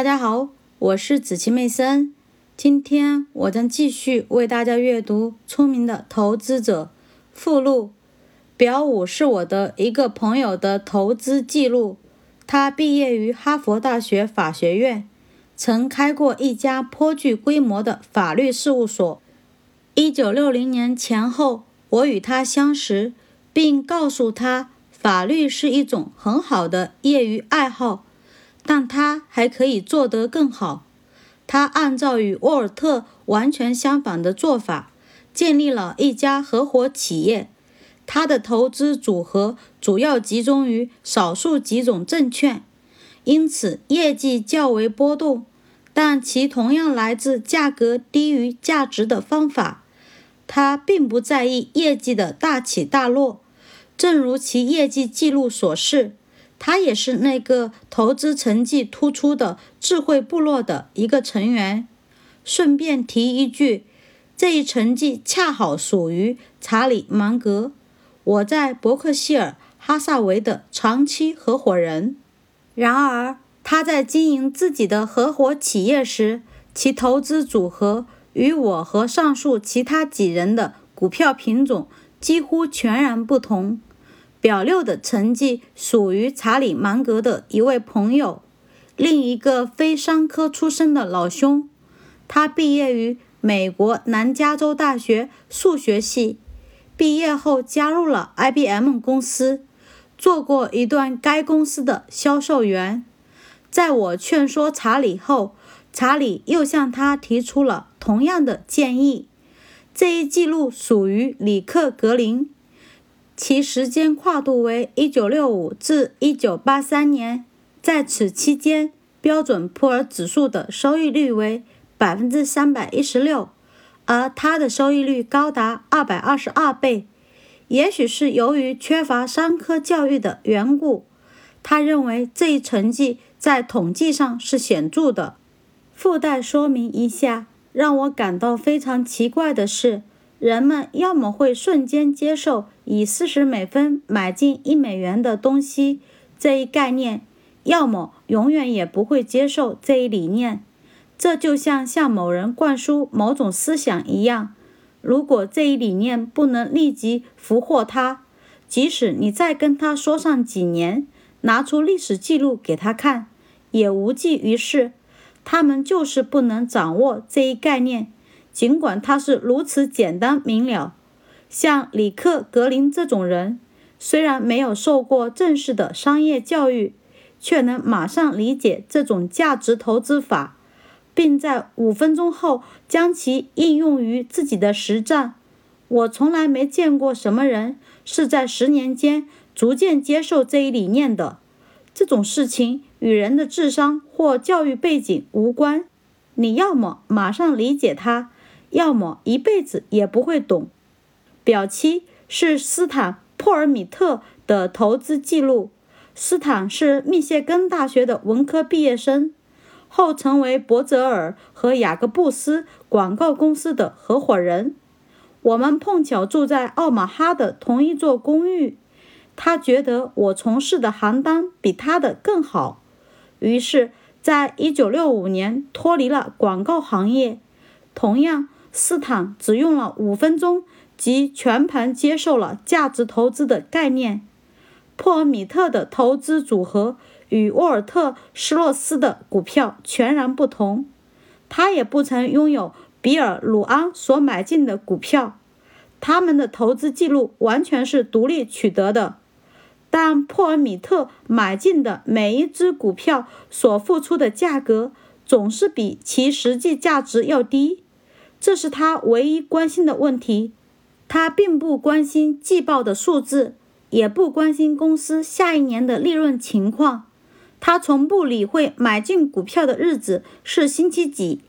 大家好，我是紫琪妹森。今天我将继续为大家阅读《聪明的投资者》附录。表五是我的一个朋友的投资记录。他毕业于哈佛大学法学院，曾开过一家颇具规模的法律事务所。一九六零年前后，我与他相识，并告诉他。法律是一种很好的业余爱好，但他还可以做得更好。他按照与沃尔特完全相反的做法，建立了一家合伙企业。他的投资组合主要集中于少数几种证券，因此业绩较为波动，但其同样来自价格低于价值的方法。他并不在意业绩的大起大落。正如其业绩记录所示，他也是那个投资成绩突出的智慧部落的一个成员。顺便提一句，这一成绩恰好属于查理芒格，我在伯克希尔哈萨维的长期合伙人。然而，他在经营自己的合伙企业时，其投资组合与我和上述其他几人的股票品种几乎全然不同。表六的成绩属于查理芒格的一位朋友，另一个非商科出身的老兄。他毕业于美国南加州大学数学系，毕业后加入了 IBM 公司，做过一段该公司的销售员。在我劝说查理后，查理又向他提出了同样的建议。这一记录属于里克格林。其时间跨度为1965至1983年，在此期间，标准普尔指数的收益率为316%，而他的收益率高达222倍。也许是由于缺乏商科教育的缘故，他认为这一成绩在统计上是显著的。附带说明一下，让我感到非常奇怪的是。人们要么会瞬间接受以四十美分买进一美元的东西这一概念，要么永远也不会接受这一理念。这就像向某人灌输某种思想一样，如果这一理念不能立即俘获他，即使你再跟他说上几年，拿出历史记录给他看，也无济于事。他们就是不能掌握这一概念。尽管他是如此简单明了，像里克格林这种人，虽然没有受过正式的商业教育，却能马上理解这种价值投资法，并在五分钟后将其应用于自己的实战。我从来没见过什么人是在十年间逐渐接受这一理念的。这种事情与人的智商或教育背景无关。你要么马上理解它。要么一辈子也不会懂。表七是斯坦·珀尔米特的投资记录。斯坦是密歇根大学的文科毕业生，后成为伯泽尔和雅各布斯广告公司的合伙人。我们碰巧住在奥马哈的同一座公寓。他觉得我从事的行当比他的更好，于是，在1965年脱离了广告行业。同样。斯坦只用了五分钟，即全盘接受了价值投资的概念。珀尔米特的投资组合与沃尔特·施洛斯的股票全然不同。他也不曾拥有比尔·鲁安所买进的股票。他们的投资记录完全是独立取得的。但珀尔米特买进的每一只股票所付出的价格总是比其实际价值要低。这是他唯一关心的问题，他并不关心季报的数字，也不关心公司下一年的利润情况。他从不理会买进股票的日子是星期几，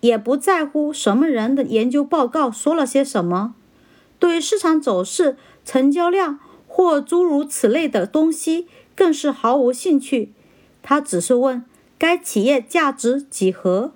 也不在乎什么人的研究报告说了些什么。对市场走势、成交量或诸如此类的东西更是毫无兴趣。他只是问该企业价值几何。